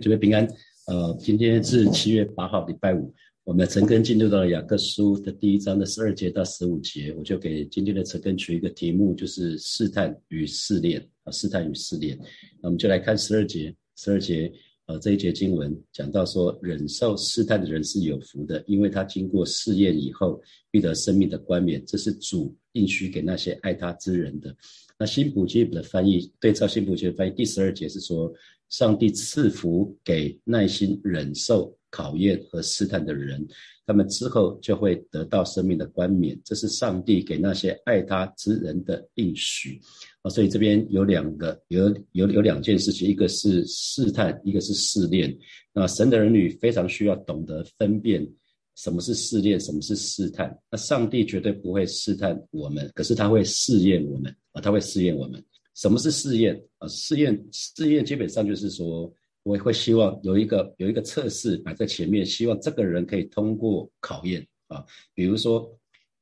这位平安，呃，今天是七月八号，礼拜五。我们陈根进入到了雅各书的第一章的十二节到十五节，我就给今天的陈根取一个题目，就是试探与试炼啊，试探与试炼。那我们就来看十二节，十二节，呃，这一节经文讲到说，忍受试探的人是有福的，因为他经过试验以后，必得生命的冠冕。这是主应许给那些爱他之人的。那新普基的翻译对照新普基的翻译，第十二节是说。上帝赐福给耐心忍受考验和试探的人，他们之后就会得到生命的冠冕。这是上帝给那些爱他之人的应许啊！所以这边有两个，有有有两件事情，一个是试探，一个是试炼。那神的儿女非常需要懂得分辨什么是试炼，什么是试探。那上帝绝对不会试探我们，可是他会试验我们啊！他会试验我们。什么是试验啊？试验试验基本上就是说，我会希望有一个有一个测试摆在前面，希望这个人可以通过考验啊。比如说，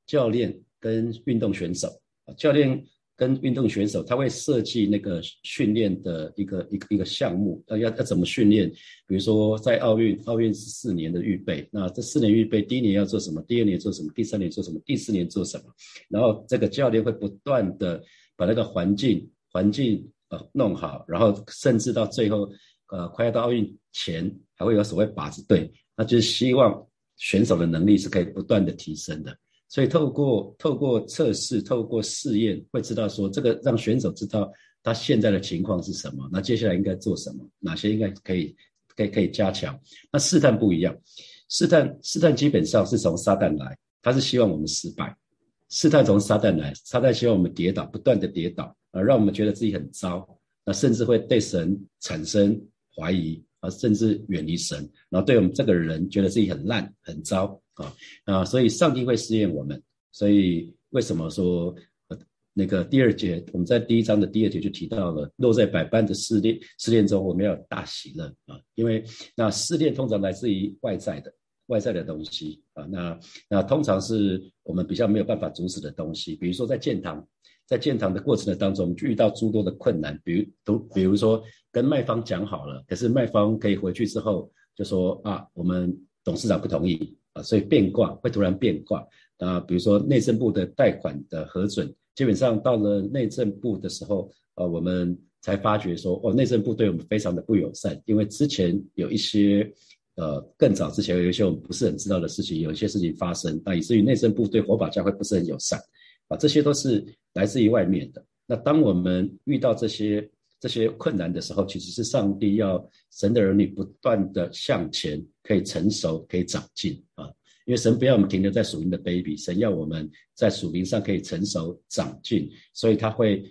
教练跟运动选手啊，教练跟运动选手他会设计那个训练的一个一个一个项目，要要怎么训练？比如说在奥运，奥运是四年的预备，那这四年预备，第一年要做什么？第二年做什么？第三年做什么？第四年做什么？然后这个教练会不断的把那个环境。环境呃弄好，然后甚至到最后，呃快要到奥运前，还会有所谓靶子队，那就是希望选手的能力是可以不断的提升的。所以透过透过测试，透过试验，会知道说这个让选手知道他现在的情况是什么，那接下来应该做什么，哪些应该可以可以可以加强。那试探不一样，试探试探基本上是从撒旦来，他是希望我们失败。试探从撒旦来，撒旦希望我们跌倒，不断的跌倒。啊，让我们觉得自己很糟，那甚至会对神产生怀疑啊，甚至远离神，然后对我们这个人觉得自己很烂、很糟啊啊，所以上帝会试验我们。所以为什么说那个第二节，我们在第一章的第二节就提到了，落在百般的试炼试炼中，我们要大喜乐啊，因为那试炼通常来自于外在的外在的东西啊，那那通常是我们比较没有办法阻止的东西，比如说在建堂。在建堂的过程的当中，遇到诸多的困难，比如都比如说跟卖方讲好了，可是卖方可以回去之后就说啊，我们董事长不同意啊，所以变卦会突然变卦啊。比如说内政部的贷款的核准，基本上到了内政部的时候，呃，我们才发觉说哦，内政部对我们非常的不友善，因为之前有一些呃更早之前有一些我们不是很知道的事情，有一些事情发生，那以至于内政部对火把教会不是很友善。啊，这些都是来自于外面的。那当我们遇到这些这些困难的时候，其实是上帝要神的儿女不断的向前，可以成熟，可以长进啊。因为神不要我们停留在属灵的 baby，神要我们在属灵上可以成熟长进，所以他会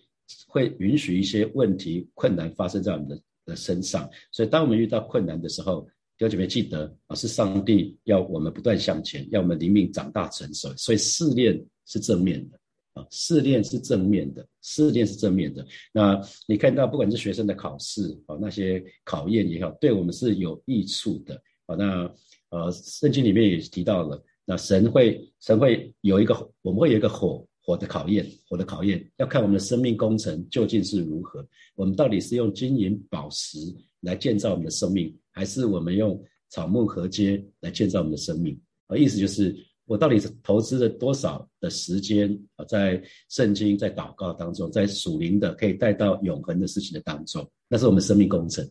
会允许一些问题困难发生在我们的的身上。所以当我们遇到困难的时候，弟兄姐妹记得啊，是上帝要我们不断向前，要我们灵命长大成熟。所以试炼是正面的。啊，试炼是正面的，试炼是正面的。那你看到，不管是学生的考试啊，那些考验也好，对我们是有益处的。啊，那呃，圣经里面也提到了，那神会神会有一个，我们会有一个火火的考验，火的考验要看我们的生命工程究竟是如何。我们到底是用金银宝石来建造我们的生命，还是我们用草木禾秸来建造我们的生命？啊，意思就是。我到底是投资了多少的时间啊？在圣经、在祷告当中，在属灵的可以带到永恒的事情的当中，那是我们生命工程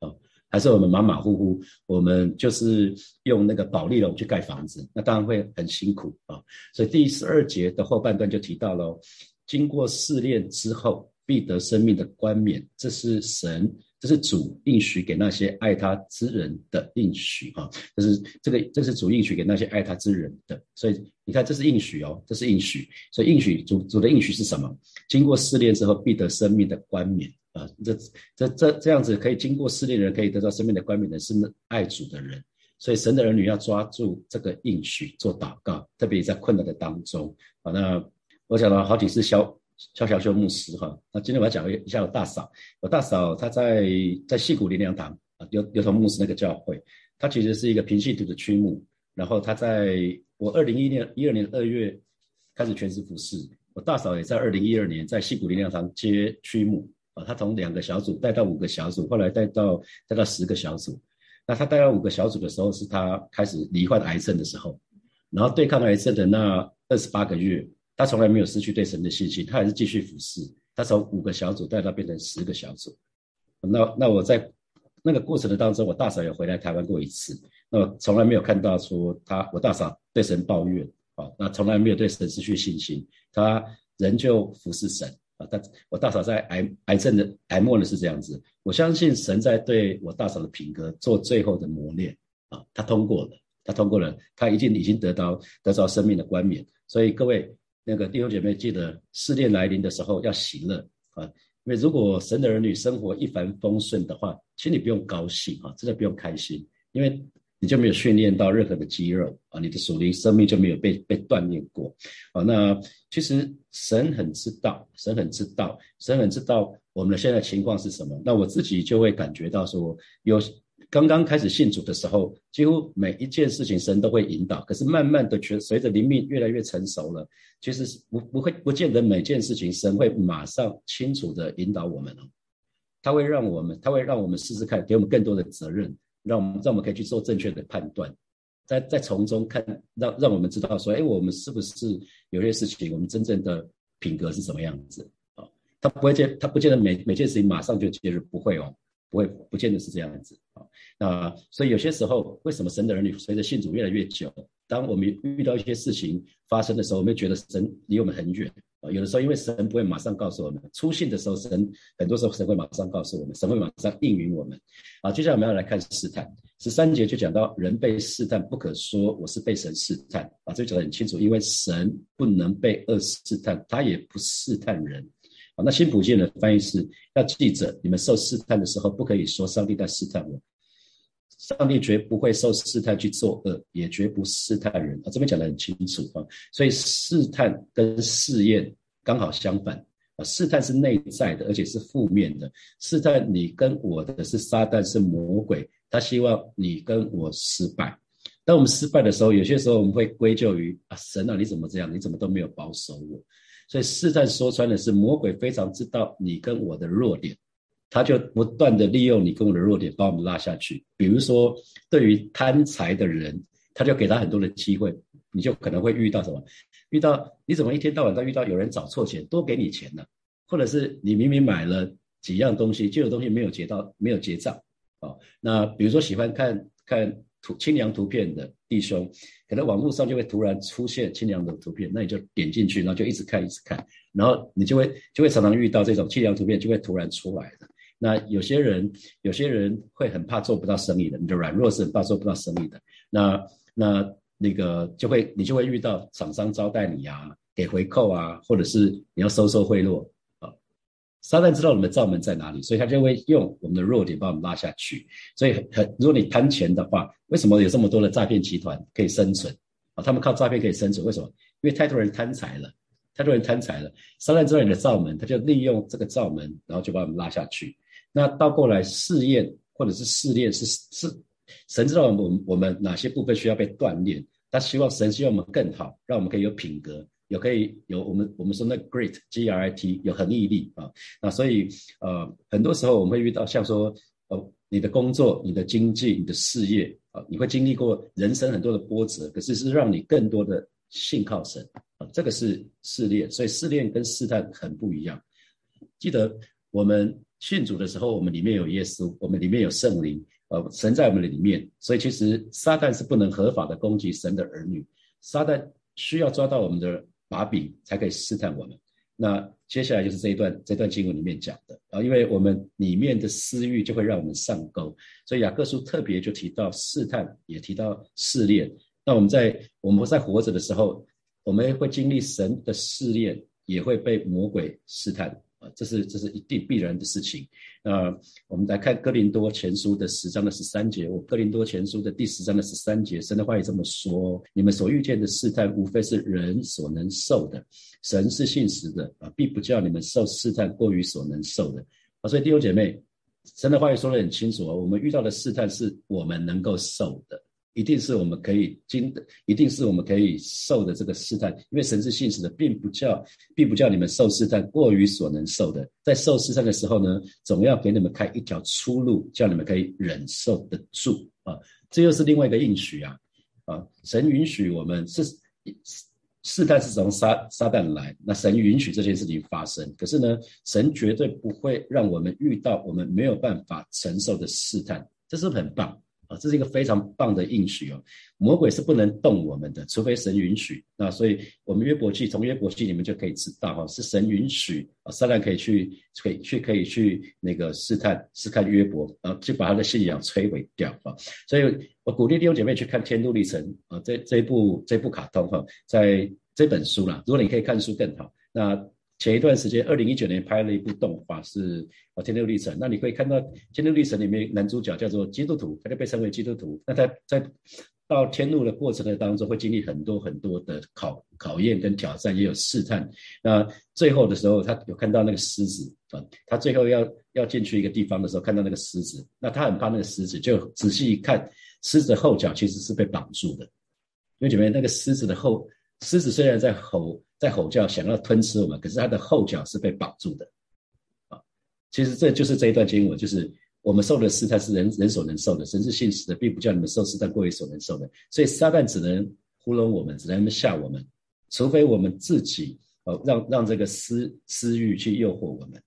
啊，还是我们马马虎虎？我们就是用那个保利龙去盖房子，那当然会很辛苦啊。所以第十二节的后半段就提到了，经过试炼之后，必得生命的冠冕，这是神。这是主应许给那些爱他之人的应许啊！这是这个，这是主应许给那些爱他之人的。所以你看，这是应许哦，这是应许。所以应许主主的应许是什么？经过试炼之后，必得生命的冠冕啊！这这这这样子可以经过试炼的人，可以得到生命的冠冕的是爱主的人。所以神的儿女要抓住这个应许做祷告，特别在困难的当中啊。那我讲了好几次消。肖小修牧师哈，那今天我要讲一下我大嫂。我大嫂她在在戏谷林良堂啊，刘刘同牧师那个教会，她其实是一个平信徒的区牧。然后她在我二零一年一二年二月开始全职服侍，我大嫂也在二零一二年在戏谷林良堂接区牧啊，他从两个小组带到五个小组，后来带到带到十个小组。那他带到五个小组的时候，是他开始罹患癌症的时候，然后对抗癌症的那二十八个月，他从来没有失去对神的信心，他还是继续服侍。他从五个小组带到变成十个小组。那那我在那个过程的当中，我大嫂也回来台湾过一次，那我从来没有看到说他我大嫂对神抱怨啊，那从来没有对神失去信心，他仍旧服侍神。啊，他我大嫂在癌癌症的癌末呢是这样子，我相信神在对我大嫂的品格做最后的磨练啊，他通过了，他通过了，他已经已经得到得到生命的冠冕，所以各位那个弟兄姐妹记得试炼来临的时候要喜乐啊，因为如果神的儿女生活一帆风顺的话，请你不用高兴啊，真的不用开心，因为。你就没有训练到任何的肌肉啊，你的属灵生命就没有被被锻炼过啊。那其实神很知道，神很知道，神很知道我们的现在情况是什么。那我自己就会感觉到说，有刚刚开始信主的时候，几乎每一件事情神都会引导。可是慢慢的，随随着灵命越来越成熟了，其实是不不会不见得每件事情神会马上清楚的引导我们哦。他会让我们，他会让我们试试看，给我们更多的责任。让我们让我们可以去做正确的判断，在在从中看，让让我们知道说，哎，我们是不是有些事情，我们真正的品格是什么样子啊？他不会见，他不见得每每件事情马上就介入，不会哦，不会，不见得是这样子啊。那所以有些时候，为什么神的儿女随着信主越来越久，当我们遇到一些事情发生的时候，我们觉得神离我们很远啊。有的时候，因为神不会马上告诉我们，出信的时候，神很多时候神会马上告诉我们，神会马上应允我们。啊，接下来我们要来看试探，十三节就讲到人被试探，不可说我是被神试探。啊，这讲得很清楚，因为神不能被恶试探，他也不试探人。啊，那新普信的翻译是要记着，你们受试探的时候，不可以说上帝在试探我，上帝绝不会受试探去作恶，也绝不试探人。啊，这边讲得很清楚啊，所以试探跟试验。刚好相反啊，试探是内在的，而且是负面的。试探你跟我的是撒旦，是魔鬼，他希望你跟我失败。当我们失败的时候，有些时候我们会归咎于啊神啊，你怎么这样？你怎么都没有保守我？所以试探说穿的是魔鬼非常知道你跟我的弱点，他就不断的利用你跟我的弱点把我们拉下去。比如说，对于贪财的人，他就给他很多的机会，你就可能会遇到什么？遇到你怎么一天到晚都遇到有人找错钱，多给你钱呢？或者是你明明买了几样东西，就有东西没有结到，没有结账啊？那比如说喜欢看看图清凉图片的弟兄，可能网络上就会突然出现清凉的图片，那你就点进去，然后就一直看一直看，然后你就会就会常常遇到这种清凉图片就会突然出来的。那有些人有些人会很怕做不到生意的，你的软弱是很怕做不到生意的。那那。那个就会你就会遇到厂商招待你啊，给回扣啊，或者是你要收受贿赂。撒旦知道我们的罩门在哪里，所以他就会用我们的弱点把我们拉下去。所以很如果你贪钱的话，为什么有这么多的诈骗集团可以生存啊？他们靠诈骗可以生存，为什么？因为太多人贪财了，太多人贪财了。撒旦知道你的罩门，他就利用这个罩门，然后就把我们拉下去。那倒过来试验或者是试炼是是。神知道我们我们哪些部分需要被锻炼，他希望神希望我们更好，让我们可以有品格，有可以有我们我们说那 great G R I T 有恒毅力啊。那所以呃很多时候我们会遇到像说呃你的工作、你的经济、你的事业啊，你会经历过人生很多的波折，可是是让你更多的信靠神啊，这个是试炼，所以试炼跟试探很不一样。记得我们信主的时候，我们里面有耶稣，我们里面有圣灵。呃，神在我们的里面，所以其实撒旦是不能合法的攻击神的儿女。撒旦需要抓到我们的把柄，才可以试探我们。那接下来就是这一段这段经文里面讲的啊，因为我们里面的私欲就会让我们上钩，所以雅各书特别就提到试探，也提到试炼。那我们在我们在活着的时候，我们会经历神的试炼，也会被魔鬼试探。这是这是一定必然的事情。那我们来看哥林多前书的十章的十三节。我哥林多前书的第十章的十三节，神的话也这么说：你们所遇见的试探，无非是人所能受的。神是信实的啊，必不叫你们受试探过于所能受的啊。所以弟兄姐妹，神的话也说得很清楚啊，我们遇到的试探是我们能够受的一定是我们可以经的，一定是我们可以受的这个试探，因为神是信实的，并不叫，并不叫你们受试探过于所能受的。在受试探的时候呢，总要给你们开一条出路，叫你们可以忍受得住啊。这又是另外一个应许啊啊！神允许我们是试探是从撒撒旦来，那神允许这件事情发生。可是呢，神绝对不会让我们遇到我们没有办法承受的试探，这是很棒。啊，这是一个非常棒的应许哦。魔鬼是不能动我们的，除非神允许。那所以，我们约伯记从约伯记里面就可以知道哈，是神允许啊，撒旦可以去，可以去，可以去那个试探试探约伯，啊，去把他的信仰摧毁掉啊。所以我鼓励弟兄姐妹去看《天路历程》啊，这这一部这部卡通哈，在这本书啦，如果你可以看书更好。那前一段时间，二零一九年拍了一部动画，是《天路历程》。那你可以看到《天路历程》里面男主角叫做基督徒，他就被称为基督徒。那他在到天路的过程的当中，会经历很多很多的考考验跟挑战，也有试探。那最后的时候，他有看到那个狮子啊，他最后要要进去一个地方的时候，看到那个狮子，那他很怕那个狮子，就仔细一看，狮子后脚其实是被绑住的。因为姐妹，那个狮子的后，狮子虽然在吼。在吼叫，想要吞吃我们，可是他的后脚是被绑住的，啊，其实这就是这一段经文，就是我们受的试探是人人所能受的，神是信实的，并不叫你们受试探过于所能受的，所以撒旦只能糊弄我们，只能吓我们，除非我们自己，呃，让让这个私私欲去诱惑我们，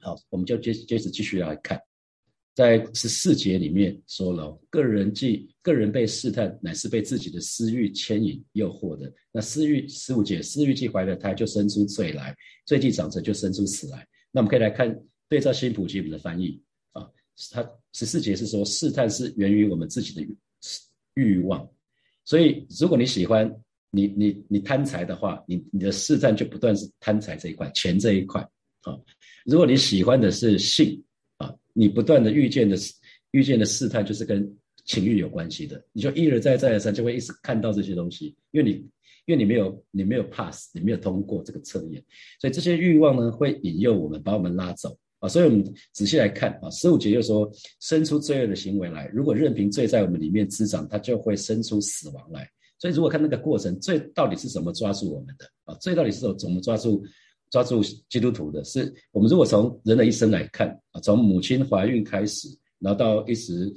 好，我们就接接着继续来看。在十四节里面说了，个人既个人被试探，乃是被自己的私欲牵引诱惑的。那私欲十五节，私欲既怀了胎，就生出罪来；罪既长成，就生出死来。那我们可以来看对照新普吉本的翻译啊，他十四节是说，试探是源于我们自己的欲望。所以，如果你喜欢你你你贪财的话，你你的试探就不断是贪财这一块，钱这一块啊。如果你喜欢的是性。你不断的遇见的遇见的试探，就是跟情欲有关系的。你就一而再再而三，就会一直看到这些东西，因为你因为你没有你没有 pass，你没有通过这个测验，所以这些欲望呢会引诱我们，把我们拉走啊。所以我们仔细来看啊，十五节又说生出罪恶的行为来，如果任凭罪在我们里面滋长，它就会生出死亡来。所以如果看那个过程，罪到底是怎么抓住我们的啊？罪到底是怎么抓住？抓住基督徒的是我们。如果从人的一生来看啊，从母亲怀孕开始，然后到一直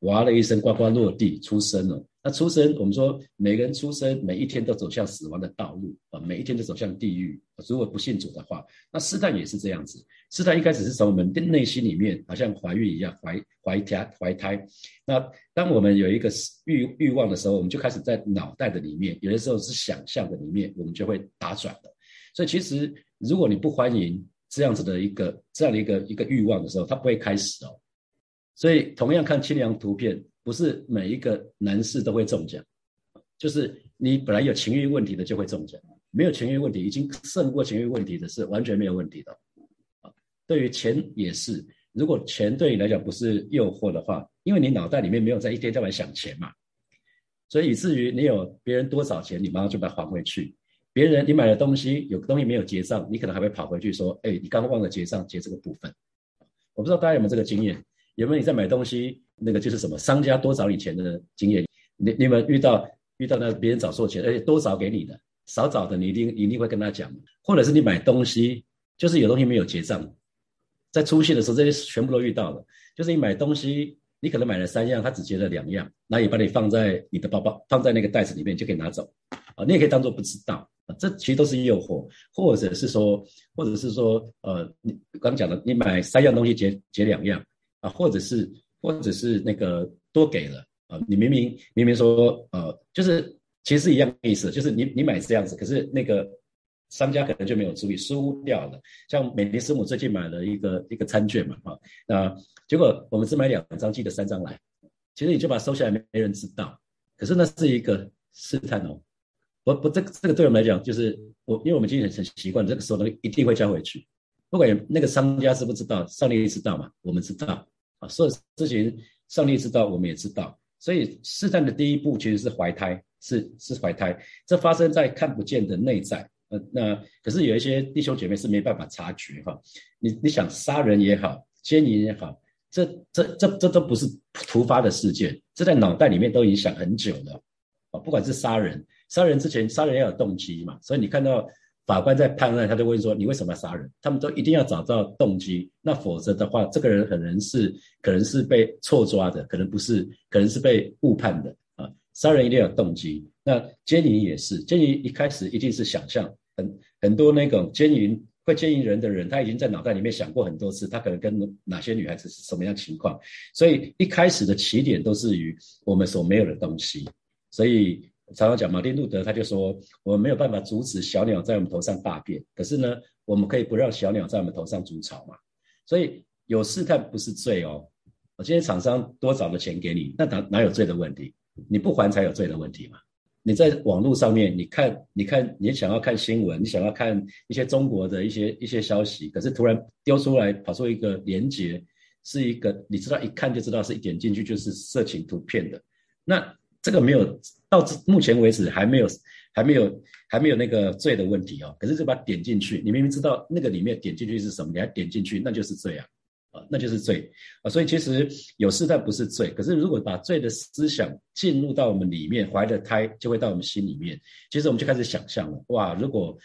娃的一生呱呱落地出生了。那出生，我们说每个人出生每一天都走向死亡的道路啊，每一天都走向地狱。如果不信主的话，那试探也是这样子。试探一开始是从我们的内心里面，好像怀孕一样，怀怀胎怀胎。那当我们有一个欲欲望的时候，我们就开始在脑袋的里面，有的时候是想象的里面，我们就会打转的。所以其实，如果你不欢迎这样子的一个这样的一个一个欲望的时候，它不会开始哦。所以同样看清凉图片，不是每一个男士都会中奖，就是你本来有情欲问题的就会中奖，没有情欲问题已经胜过情欲问题的是完全没有问题的。对于钱也是，如果钱对你来讲不是诱惑的话，因为你脑袋里面没有在一天到晚想钱嘛，所以以至于你有别人多少钱，你马上就把它还回去。别人你买的东西有东西没有结账，你可能还会跑回去说：“哎，你刚刚忘了结账，结这个部分。”我不知道大家有没有这个经验，有没有你在买东西那个就是什么商家多找你钱的经验？你你们遇到遇到那别人找错钱，而且多找给你的，少找的你一定一定会跟他讲，或者是你买东西就是有东西没有结账，在出现的时候这些全部都遇到了，就是你买东西你可能买了三样，他只结了两样，那也把你放在你的包包放在那个袋子里面就可以拿走，啊，你也可以当做不知道。啊，这其实都是诱惑，或者是说，或者是说，呃，你刚讲的，你买三样东西结结两样啊，或者是，或者是那个多给了啊，你明明明明说，呃，就是其实是一样意思，就是你你买这样子，可是那个商家可能就没有注意，输掉了。像美林师母最近买了一个一个餐券嘛，哈，那结果我们只买两张，记得三张来，其实你就把它收下来，没没人知道，可是那是一个试探哦。不不，这个这个对我们来讲，就是我，因为我们今天很习惯，这个时候呢一定会交回去，不管那个商家知不知道，上帝知道嘛，我们知道。啊，所有事情上帝知道，我们也知道，所以试探的第一步其实是怀胎，是是怀胎，这发生在看不见的内在，呃，那可是有一些弟兄姐妹是没办法察觉哈，你你想杀人也好，奸淫也好，这这这这都不是突发的事件，这在脑袋里面都已经想很久了。啊。不管是杀人，杀人之前杀人要有动机嘛，所以你看到法官在判案，他就会说你为什么要杀人？他们都一定要找到动机，那否则的话，这个人可能是可能是被错抓的，可能不是，可能是被误判的啊。杀人一定要有动机，那奸淫也是，奸淫一开始一定是想象，很很多那种奸淫。会奸淫人的人，他已经在脑袋里面想过很多次，他可能跟哪些女孩子是什么样情况，所以一开始的起点都是于我们所没有的东西。所以常常讲，马丁路德他就说，我们没有办法阻止小鸟在我们头上大便，可是呢，我们可以不让小鸟在我们头上筑巢嘛。所以有试探不是罪哦。我今天厂商多找的钱给你，那哪哪有罪的问题？你不还才有罪的问题嘛。你在网络上面，你看，你看，你想要看新闻，你想要看一些中国的一些一些消息，可是突然丢出来跑出一个连接，是一个你知道一看就知道是一点进去就是色情图片的，那这个没有到目前为止还没有还没有还没有那个罪的问题哦，可是就把它点进去，你明明知道那个里面点进去是什么，你还点进去，那就是罪啊。啊，那就是罪。啊，所以其实有试探不是罪，可是如果把罪的思想进入到我们里面，怀的胎就会到我们心里面，其实我们就开始想象了，哇，如果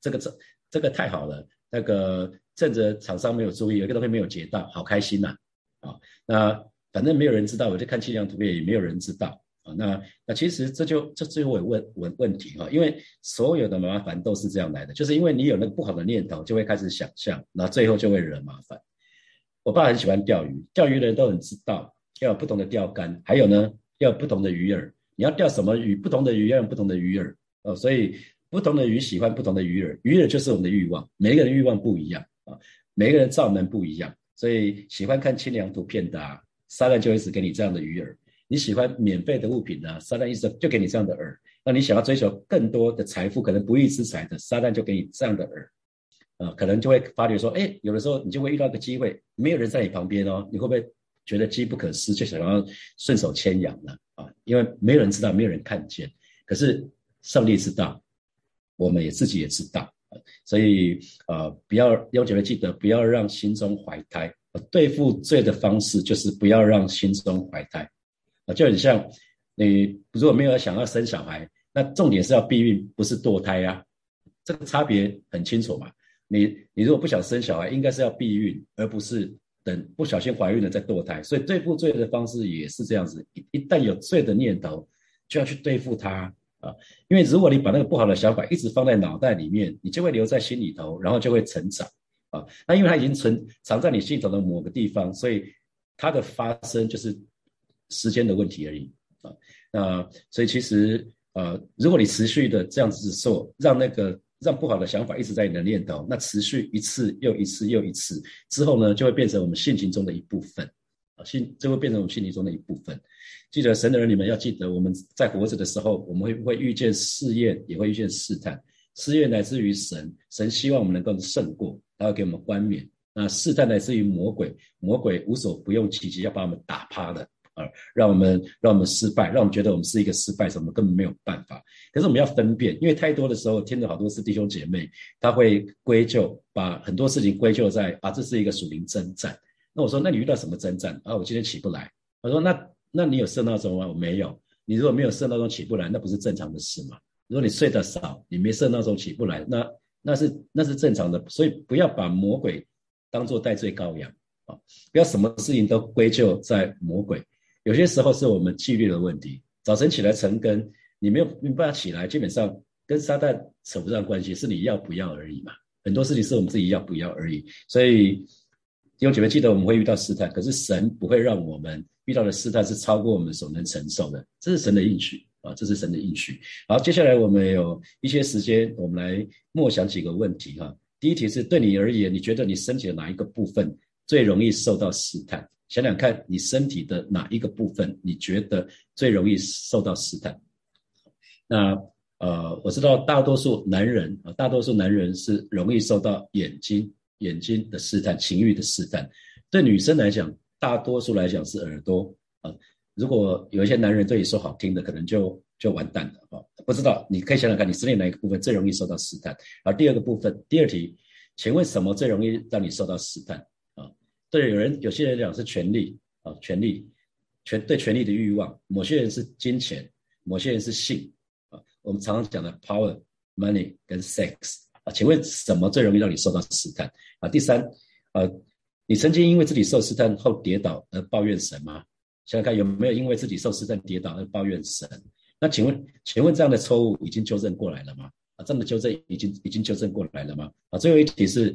这个这这个太好了，那个趁着厂商没有注意，有一个东西没有截到，好开心呐，啊，那反正没有人知道，我就看气象图片，也没有人知道。啊，那那其实这就这最后有问问问题哈，因为所有的麻烦都是这样来的，就是因为你有那个不好的念头，就会开始想象，那最后就会惹麻烦。我爸很喜欢钓鱼，钓鱼的人都很知道要有不同的钓竿，还有呢要有不同的鱼饵。你要钓什么鱼？不同的鱼要用不同的鱼饵哦，所以不同的鱼喜欢不同的鱼饵。鱼饵就是我们的欲望，每一个人欲望不一样啊，每个人造门不一样，所以喜欢看清凉图片的啊，撒旦就一直给你这样的鱼饵。你喜欢免费的物品呢，撒旦一直就给你这样的饵。那你想要追求更多的财富，可能不义之财的，撒旦就给你这样的饵。啊，可能就会发觉说，哎，有的时候你就会遇到个机会，没有人在你旁边哦，你会不会觉得机不可失，就想要顺手牵羊呢？啊，因为没有人知道，没有人看见，可是上帝知道，我们也自己也知道，所以呃，不要要求记得不要让心中怀胎。对付罪的方式就是不要让心中怀胎，啊，就很像你如果没有想要生小孩，那重点是要避孕，不是堕胎呀，这个差别很清楚嘛。你你如果不想生小孩，应该是要避孕，而不是等不小心怀孕了再堕胎。所以对付罪的方式也是这样子，一一旦有罪的念头，就要去对付它啊。因为如果你把那个不好的想法一直放在脑袋里面，你就会留在心里头，然后就会成长啊。那因为它已经存藏在你心头的某个地方，所以它的发生就是时间的问题而已啊。那所以其实呃，如果你持续的这样子做，让那个。让不好的想法一直在你的念头，那持续一次又一次又一次之后呢，就会变成我们性情中的一部分啊，性就会变成我们性情中的一部分。记得神的人，你们要记得，我们在活着的时候，我们会不会遇见试验，也会遇见试探。试验来自于神，神希望我们能够胜过，他要给我们冠冕。那试探来自于魔鬼，魔鬼无所不用其极，要把我们打趴的。啊，让我们让我们失败，让我们觉得我们是一个失败者，我们根本没有办法。可是我们要分辨，因为太多的时候听着好多是弟兄姐妹，他会归咎，把很多事情归咎在啊，这是一个属灵征战。那我说，那你遇到什么征战啊？我今天起不来。我说，那那你有设闹钟吗？我没有。你如果没有设闹钟起不来，那不是正常的事吗？如果你睡得少，你没设闹钟起不来，那那是那是正常的。所以不要把魔鬼当做代罪羔羊啊！不要什么事情都归咎在魔鬼。有些时候是我们纪律的问题。早晨起来晨更，你没有没办法起来，基本上跟撒旦扯不上关系，是你要不要而已嘛。很多事情是我们自己要不要而已。所以弟兄姐妹记得，我们会遇到试探，可是神不会让我们遇到的试探是超过我们所能承受的。这是神的应许啊，这是神的应许。好，接下来我们有一些时间，我们来默想几个问题哈。第一题是对你而言，你觉得你身体的哪一个部分最容易受到试探？想想看你身体的哪一个部分，你觉得最容易受到试探？那呃，我知道大多数男人啊，大多数男人是容易受到眼睛、眼睛的试探、情欲的试探。对女生来讲，大多数来讲是耳朵啊。如果有一些男人对你说好听的，可能就就完蛋了啊。不知道，你可以想想看你身体哪一个部分最容易受到试探。而第二个部分，第二题，请问什么最容易让你受到试探？对有人有些人讲是权力啊，权力，权对权力的欲望；某些人是金钱，某些人是性啊。我们常常讲的 power、money 跟 sex 啊，请问什么最容易让你受到试探啊？第三，呃，你曾经因为自己受试探后跌倒而抱怨神吗？想想看有没有因为自己受试探跌倒而抱怨神？那请问，请问这样的错误已经纠正过来了吗？啊，这样的纠正已经已经纠正过来了吗？啊，最后一题是，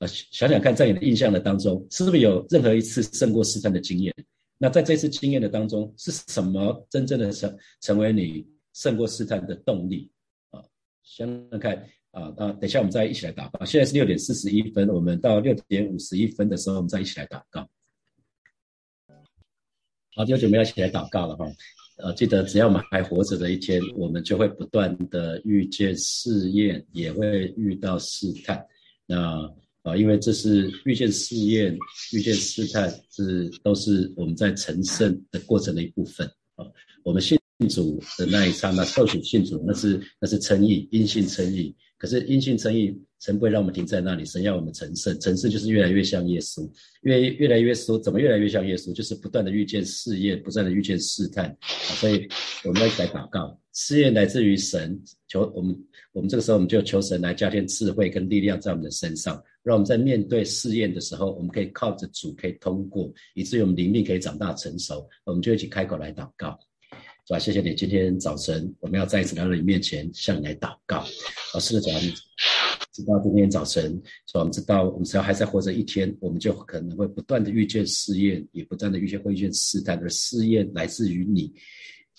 呃，想想看，在你的印象的当中，是不是有任何一次胜过试探的经验？那在这次经验的当中，是什么真正的成成为你胜过试探的动力？啊，想想看，啊，那等下我们再一起来祷告。现在是六点四十一分，我们到六点五十一分的时候，我们再一起来祷告。好，就准备要起来祷告了哈。呃，记得只要我们还活着的一天，我们就会不断的遇见试验，也会遇到试探。那啊，因为这是遇见试验、遇见试探，是都是我们在成圣的过程的一部分啊。我们信主的那一刹那，受洗信主，那是那是称义，因信称义。可是因信称义，神不会让我们停在那里，神要我们成圣，成圣就是越来越像耶稣，越越来越说怎么越来越像耶稣，就是不断的遇见试验，不断的遇见试探，所以我们要一起来祷告，试验来自于神，求我们，我们这个时候我们就求神来加添智慧跟力量在我们的身上，让我们在面对试验的时候，我们可以靠着主可以通过，以至于我们灵力可以长大成熟，我们就一起开口来祷告。是吧？谢谢你，今天早晨我们要再一次来到你面前，向你来祷告。老师的主，你知道今天早晨，我们知道，我们只要还在活着一天，我们就可能会不断的遇见试验，也不断的遇见会遇见试探。而试验来自于你，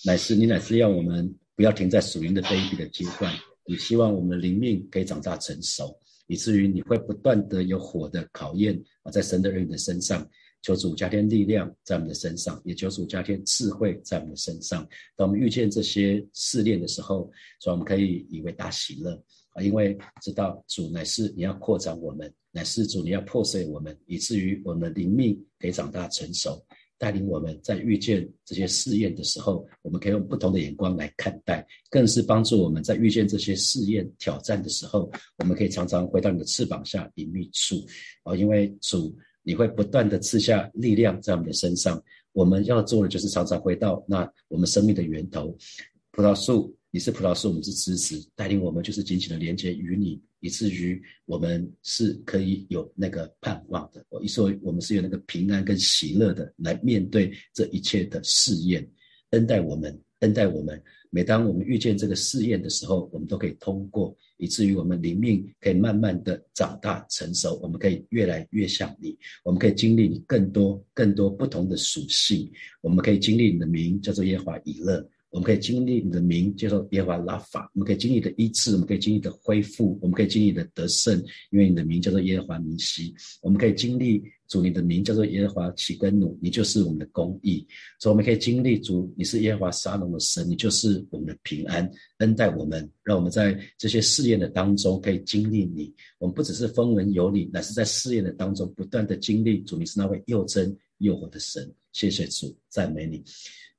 乃是你乃是要我们不要停在属灵的卑鄙的阶段。你希望我们的灵命可以长大成熟，以至于你会不断的有火的考验啊，在神的人的身上。求主加添力量在我们的身上，也求主加添智慧在我们的身上。当我们遇见这些试炼的时候，所以我们可以以为大喜乐啊，因为知道主乃是你要扩展我们，乃是主你要破碎我们，以至于我们的灵命可以长大成熟，带领我们在遇见这些试验的时候，我们可以用不同的眼光来看待，更是帮助我们在遇见这些试验挑战的时候，我们可以常常回到你的翅膀下隐秘处啊，因为主。你会不断的赐下力量在我们的身上。我们要做的就是常常回到那我们生命的源头。葡萄树，你是葡萄树，我们是枝子，带领我们就是紧紧的连接与你，以至于我们是可以有那个盼望的。我一说，我们是有那个平安跟喜乐的来面对这一切的试验，恩待我们，恩待我们。每当我们遇见这个试验的时候，我们都可以通过。以至于我们灵命可以慢慢的长大成熟，我们可以越来越像你，我们可以经历你更多更多不同的属性，我们可以经历你的名叫做耶华以勒。我们可以经历你的名，接受耶和华拉法；我们可以经历的医治，我们可以经历的恢复，我们可以经历的得胜，因为你的名叫做耶和华尼西。我们可以经历主你的名叫做耶和华起根努，你就是我们的公义。所以我们可以经历主，你是耶和华沙龙的神，你就是我们的平安，恩待我们，让我们在这些试验的当中可以经历你。我们不只是风闻有你，乃是在试验的当中不断的经历主，你是那位又真又活的神。谢谢主，赞美你。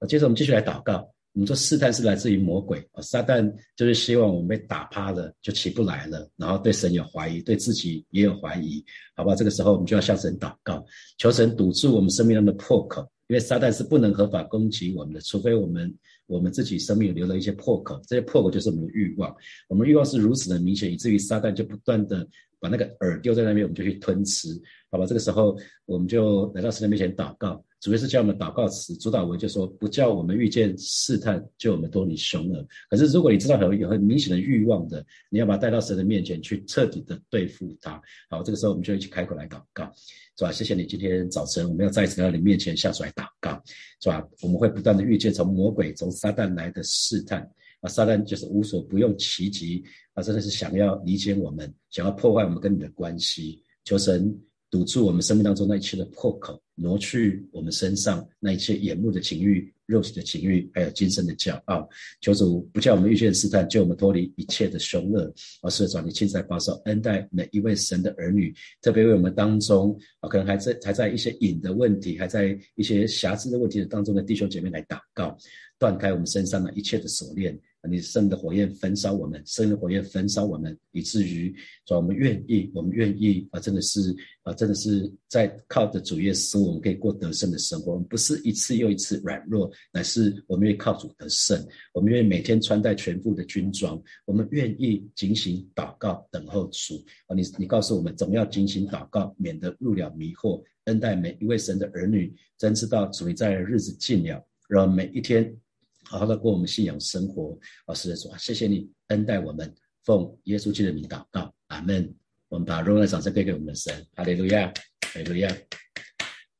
那接着我们继续来祷告。我们说试探是来自于魔鬼啊，撒旦就是希望我们被打趴了就起不来了，然后对神有怀疑，对自己也有怀疑，好吧？这个时候我们就要向神祷告，求神堵住我们生命中的破口，因为撒旦是不能合法攻击我们的，除非我们我们自己生命留了一些破口，这些破口就是我们的欲望，我们欲望是如此的明显，以至于撒旦就不断的把那个饵丢在那边，我们就去吞吃，好吧？这个时候我们就来到神的面前祷告。主要是叫我们祷告词，主导文就说不叫我们遇见试探，就我们多你凶恶。可是如果你知道有有很明显的欲望的，你要把它带到神的面前去，彻底的对付它。好，这个时候我们就一起开口来祷告，是吧？谢谢你今天早晨我们要再一次到你面前下出来祷告，是吧？我们会不断的遇见从魔鬼、从撒旦来的试探啊，撒旦就是无所不用其极啊，真的是想要理解我们，想要破坏我们跟你的关系，求神。堵住我们生命当中那一切的破口，挪去我们身上那一切眼目的情欲、肉体的情欲，还有今生的骄傲。求主不叫我们遇见试探，救我们脱离一切的凶恶。而是转你亲自来保守恩待每一位神的儿女，特别为我们当中啊，可能还在还在一些瘾的问题，还在一些瑕疵的问题当中的弟兄姐妹来祷告，断开我们身上的一切的锁链。你圣的火焰焚烧我们，圣的火焰焚烧我们，以至于说我们愿意，我们愿意啊，真的是啊，真的是在靠着主耶稣，我们可以过得胜的生活。我们不是一次又一次软弱，乃是我们愿意靠主得胜。我们愿意每天穿戴全副的军装，我们愿意警醒祷告，等候主啊。你你告诉我们，总要警醒祷告，免得入了迷惑。恩待每一位神的儿女，真知道主在的日子近了，让每一天。好好的过我们信仰生活，老师说：“谢谢你恩待我们，奉耶稣基督的名祷告，阿门。”我们把荣耀掌声给给我们的神，哈利路亚，哈利路亚。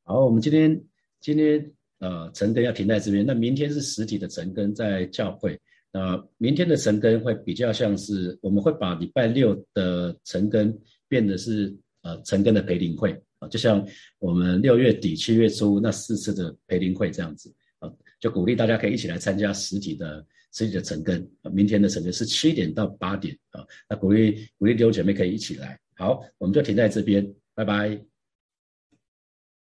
好，我们今天今天呃晨更要停在这边，那明天是实体的晨更在教会，那明天的晨更会比较像是我们会把礼拜六的晨更变得是呃晨更的培灵会。啊，就像我们六月底七月初那四次的培灵会这样子。就鼓励大家可以一起来参加实体的实体的晨更，明天的晨更是七点到八点啊，那鼓励鼓励弟兄姐妹可以一起来。好，我们就停在这边，拜拜。